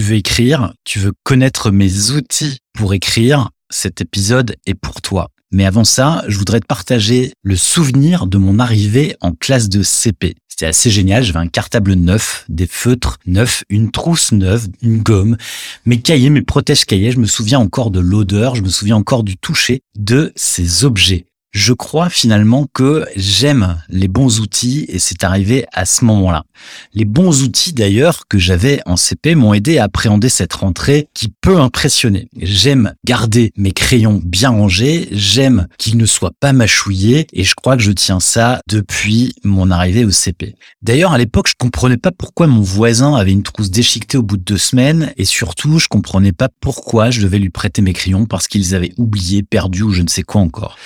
tu veux écrire, tu veux connaître mes outils pour écrire, cet épisode est pour toi. Mais avant ça, je voudrais te partager le souvenir de mon arrivée en classe de CP. C'était assez génial, j'avais un cartable neuf, des feutres neufs, une trousse neuve, une gomme, mes cahiers, mes protèges cahiers, je me souviens encore de l'odeur, je me souviens encore du toucher de ces objets je crois finalement que j'aime les bons outils et c'est arrivé à ce moment-là. Les bons outils d'ailleurs que j'avais en CP m'ont aidé à appréhender cette rentrée qui peut impressionner. J'aime garder mes crayons bien rangés, j'aime qu'ils ne soient pas mâchouillés et je crois que je tiens ça depuis mon arrivée au CP. D'ailleurs à l'époque je comprenais pas pourquoi mon voisin avait une trousse déchiquetée au bout de deux semaines et surtout je comprenais pas pourquoi je devais lui prêter mes crayons parce qu'ils avaient oublié, perdu ou je ne sais quoi encore.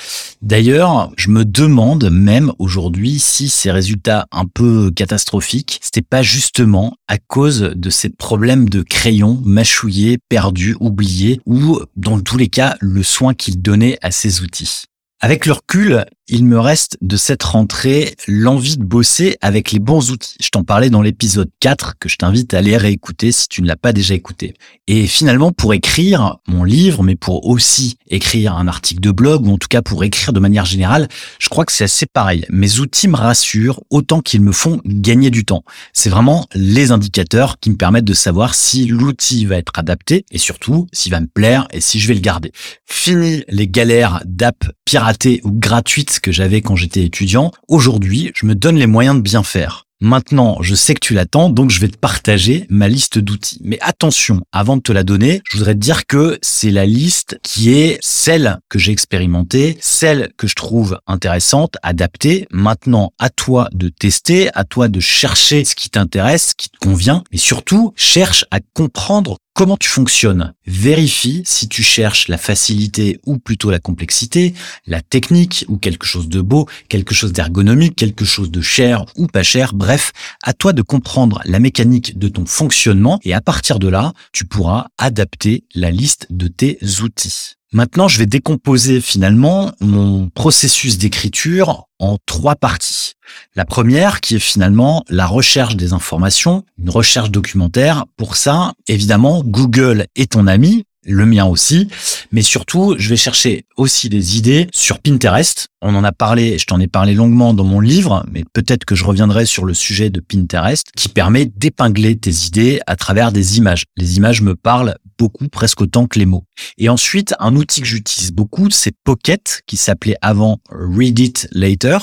D'ailleurs, je me demande même aujourd'hui si ces résultats un peu catastrophiques, c'était pas justement à cause de ces problèmes de crayons mâchouillés, perdus, oubliés, ou dans tous les cas, le soin qu'il donnait à ces outils. Avec le recul, il me reste de cette rentrée l'envie de bosser avec les bons outils. Je t'en parlais dans l'épisode 4 que je t'invite à aller réécouter si tu ne l'as pas déjà écouté. Et finalement, pour écrire mon livre, mais pour aussi écrire un article de blog, ou en tout cas pour écrire de manière générale, je crois que c'est assez pareil. Mes outils me rassurent autant qu'ils me font gagner du temps. C'est vraiment les indicateurs qui me permettent de savoir si l'outil va être adapté et surtout s'il va me plaire et si je vais le garder. Fini les galères d'app ou gratuites que j'avais quand j'étais étudiant. Aujourd'hui, je me donne les moyens de bien faire. Maintenant, je sais que tu l'attends, donc je vais te partager ma liste d'outils. Mais attention, avant de te la donner, je voudrais te dire que c'est la liste qui est celle que j'ai expérimentée, celle que je trouve intéressante, adaptée. Maintenant, à toi de tester, à toi de chercher ce qui t'intéresse, ce qui te convient, mais surtout, cherche à comprendre Comment tu fonctionnes? Vérifie si tu cherches la facilité ou plutôt la complexité, la technique ou quelque chose de beau, quelque chose d'ergonomique, quelque chose de cher ou pas cher. Bref, à toi de comprendre la mécanique de ton fonctionnement et à partir de là, tu pourras adapter la liste de tes outils. Maintenant, je vais décomposer finalement mon processus d'écriture en trois parties. La première qui est finalement la recherche des informations, une recherche documentaire. Pour ça, évidemment, Google est ton ami, le mien aussi, mais surtout, je vais chercher aussi des idées sur Pinterest. On en a parlé, je t'en ai parlé longuement dans mon livre, mais peut-être que je reviendrai sur le sujet de Pinterest qui permet d'épingler tes idées à travers des images. Les images me parlent presque autant que les mots. Et ensuite, un outil que j'utilise beaucoup, c'est Pocket, qui s'appelait avant Read It Later,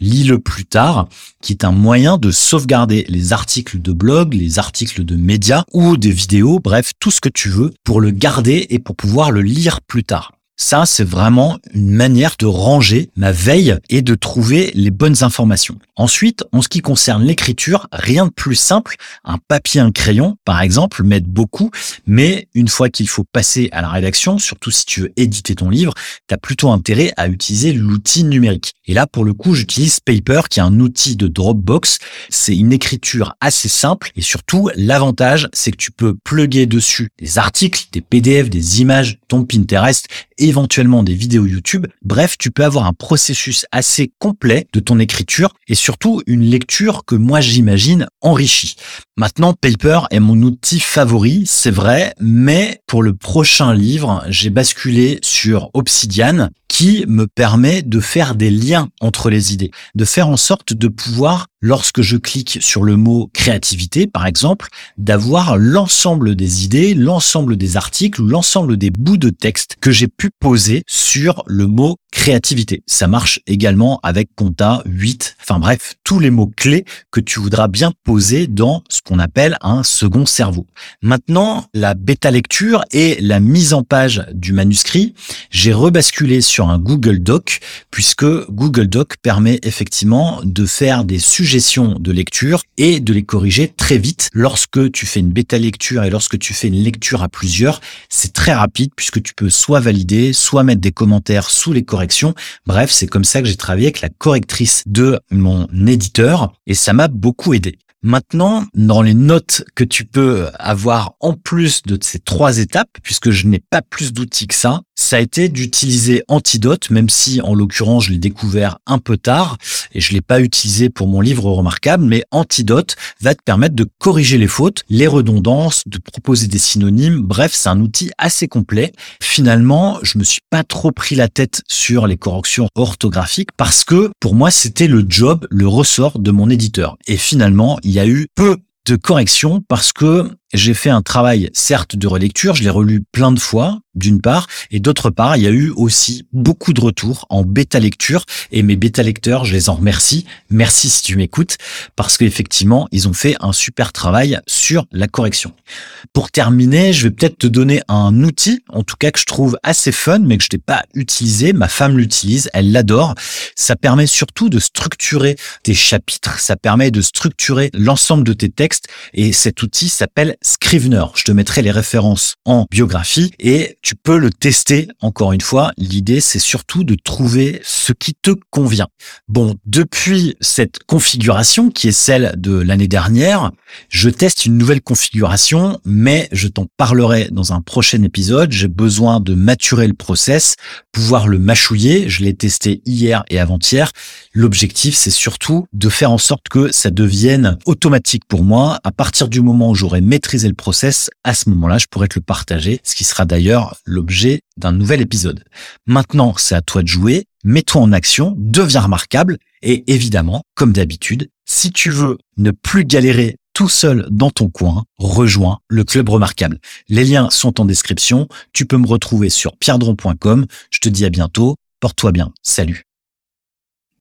lis-le plus tard, qui est un moyen de sauvegarder les articles de blog, les articles de médias ou des vidéos, bref, tout ce que tu veux pour le garder et pour pouvoir le lire plus tard. Ça, c'est vraiment une manière de ranger ma veille et de trouver les bonnes informations. Ensuite, en ce qui concerne l'écriture, rien de plus simple. Un papier, un crayon, par exemple, m'aide beaucoup. Mais une fois qu'il faut passer à la rédaction, surtout si tu veux éditer ton livre, tu as plutôt intérêt à utiliser l'outil numérique. Et là, pour le coup, j'utilise Paper, qui est un outil de Dropbox. C'est une écriture assez simple. Et surtout, l'avantage, c'est que tu peux plugger dessus des articles, des PDF, des images, ton Pinterest éventuellement des vidéos YouTube. Bref, tu peux avoir un processus assez complet de ton écriture et surtout une lecture que moi j'imagine enrichie. Maintenant, Paper est mon outil favori, c'est vrai, mais pour le prochain livre, j'ai basculé sur Obsidian qui me permet de faire des liens entre les idées, de faire en sorte de pouvoir, lorsque je clique sur le mot créativité, par exemple, d'avoir l'ensemble des idées, l'ensemble des articles l'ensemble des bouts de texte que j'ai pu poser sur le mot créativité. Ça marche également avec Compta 8. Enfin bref, tous les mots clés que tu voudras bien poser dans ce qu'on appelle un second cerveau. Maintenant, la bêta lecture et la mise en page du manuscrit, j'ai rebasculé sur un Google Doc puisque Google Doc permet effectivement de faire des suggestions de lecture et de les corriger très vite. Lorsque tu fais une bêta lecture et lorsque tu fais une lecture à plusieurs, c'est très rapide puisque tu peux soit valider, soit mettre des commentaires sous les corrections Bref, c'est comme ça que j'ai travaillé avec la correctrice de mon éditeur et ça m'a beaucoup aidé. Maintenant, dans les notes que tu peux avoir en plus de ces trois étapes, puisque je n'ai pas plus d'outils que ça, ça a été d'utiliser Antidote, même si en l'occurrence je l'ai découvert un peu tard et je l'ai pas utilisé pour mon livre remarquable, mais Antidote va te permettre de corriger les fautes, les redondances, de proposer des synonymes. Bref, c'est un outil assez complet. Finalement, je me suis pas trop pris la tête sur les corrections orthographiques parce que pour moi c'était le job, le ressort de mon éditeur. Et finalement, il y a eu peu de corrections parce que j'ai fait un travail, certes, de relecture, je l'ai relu plein de fois, d'une part, et d'autre part, il y a eu aussi beaucoup de retours en bêta lecture, et mes bêta lecteurs, je les en remercie. Merci si tu m'écoutes, parce qu'effectivement, ils ont fait un super travail sur la correction. Pour terminer, je vais peut-être te donner un outil, en tout cas que je trouve assez fun, mais que je n'ai pas utilisé. Ma femme l'utilise, elle l'adore. Ça permet surtout de structurer tes chapitres, ça permet de structurer l'ensemble de tes textes, et cet outil s'appelle Scrivener. Je te mettrai les références en biographie et tu peux le tester encore une fois. L'idée, c'est surtout de trouver ce qui te convient. Bon, depuis cette configuration qui est celle de l'année dernière, je teste une nouvelle configuration, mais je t'en parlerai dans un prochain épisode. J'ai besoin de maturer le process, pouvoir le mâchouiller. Je l'ai testé hier et avant-hier. L'objectif, c'est surtout de faire en sorte que ça devienne automatique pour moi. À partir du moment où j'aurai maîtrisé le process, à ce moment-là, je pourrais te le partager, ce qui sera d'ailleurs l'objet d'un nouvel épisode. Maintenant, c'est à toi de jouer. Mets-toi en action, deviens remarquable et évidemment, comme d'habitude, si tu veux ne plus galérer tout seul dans ton coin, rejoins le club remarquable. Les liens sont en description. Tu peux me retrouver sur pierdron.com. Je te dis à bientôt. Porte-toi bien. Salut.